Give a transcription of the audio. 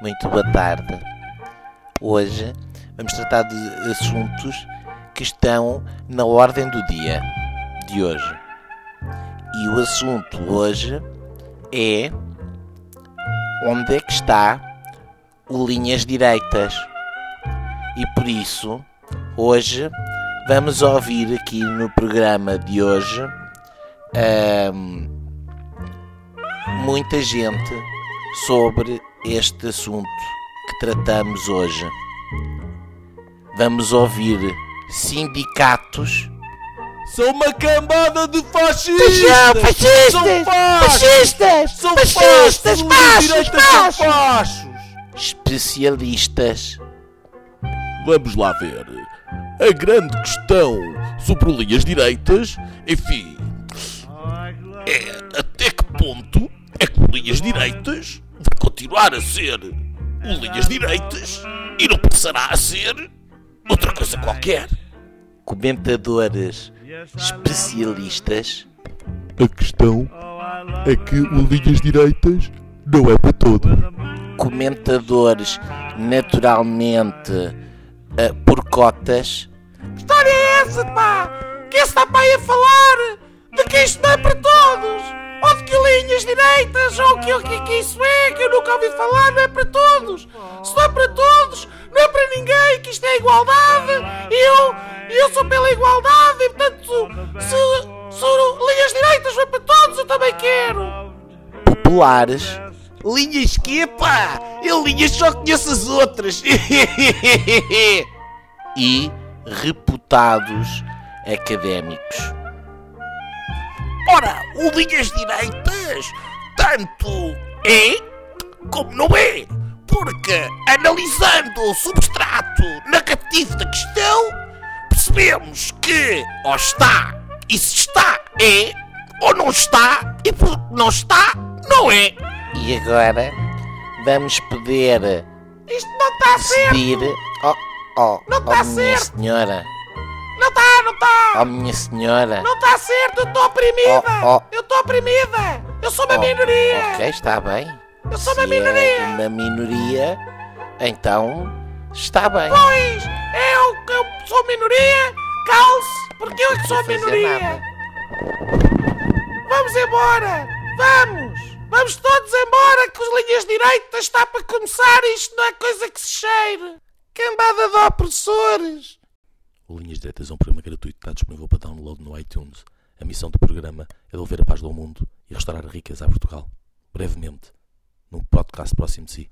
muito boa tarde. Hoje vamos tratar de assuntos que estão na ordem do dia de hoje. E o assunto hoje é onde é que está o Linhas Direitas. E por isso, hoje vamos ouvir aqui no programa de hoje muita gente sobre este assunto que tratamos hoje. Vamos ouvir sindicatos. São uma cambada de fascistas! São fascistas! São! Fascistas! São Fascistas! fachos! Fachos! Fachos! especialistas, Vamos lá ver. A grande questão sobre linhas direitas, enfim, é até que ponto é linhas direitas vai continuar a ser o linhas direitas e não passará a ser outra coisa qualquer. comentadores especialistas, A questão é que o linhas direitas não é para todos. comentadores naturalmente ah, por cotas, história é essa, pá? Que esse está para aí a falar de que isto não é para todos? Que direitas? Ou que, o que, que isso é? Que eu nunca ouvi falar, não é para todos? Se não é para todos, não é para ninguém, que isto é igualdade. E eu, eu sou pela igualdade e, portanto, se, se linhas direitas foi para todos, eu também quero. populares, Linhas que, pá? Eu linhas só conheço as outras. e reputados académicos. O linhas direitas tanto é como não é. Porque analisando o substrato negativo da questão, percebemos que ou está e se está é, ou não está e porque não está, não é. E agora vamos poder Isto não está decidir. Oh, oh, Não oh tá minha certo. senhora, Não está, oh minha senhora. Não está certo, eu estou oprimida. Oh, oh. Eu estou oprimida. Eu sou uma minoria. Ok, está bem. Eu sou uma Se minoria. É uma minoria, então está bem. Pois, eu, eu sou minoria, calce, porque eu é que sou minoria. nada. Vamos embora, vamos, vamos todos embora que os linhas direitas está para começar isto não é coisa que se cheire. Cambada de opressores. O Linhas Direitas é um programa gratuito que está disponível para download no iTunes. A missão do programa é devolver a paz do mundo e restaurar riqueza a Portugal. Brevemente, num podcast próximo de si.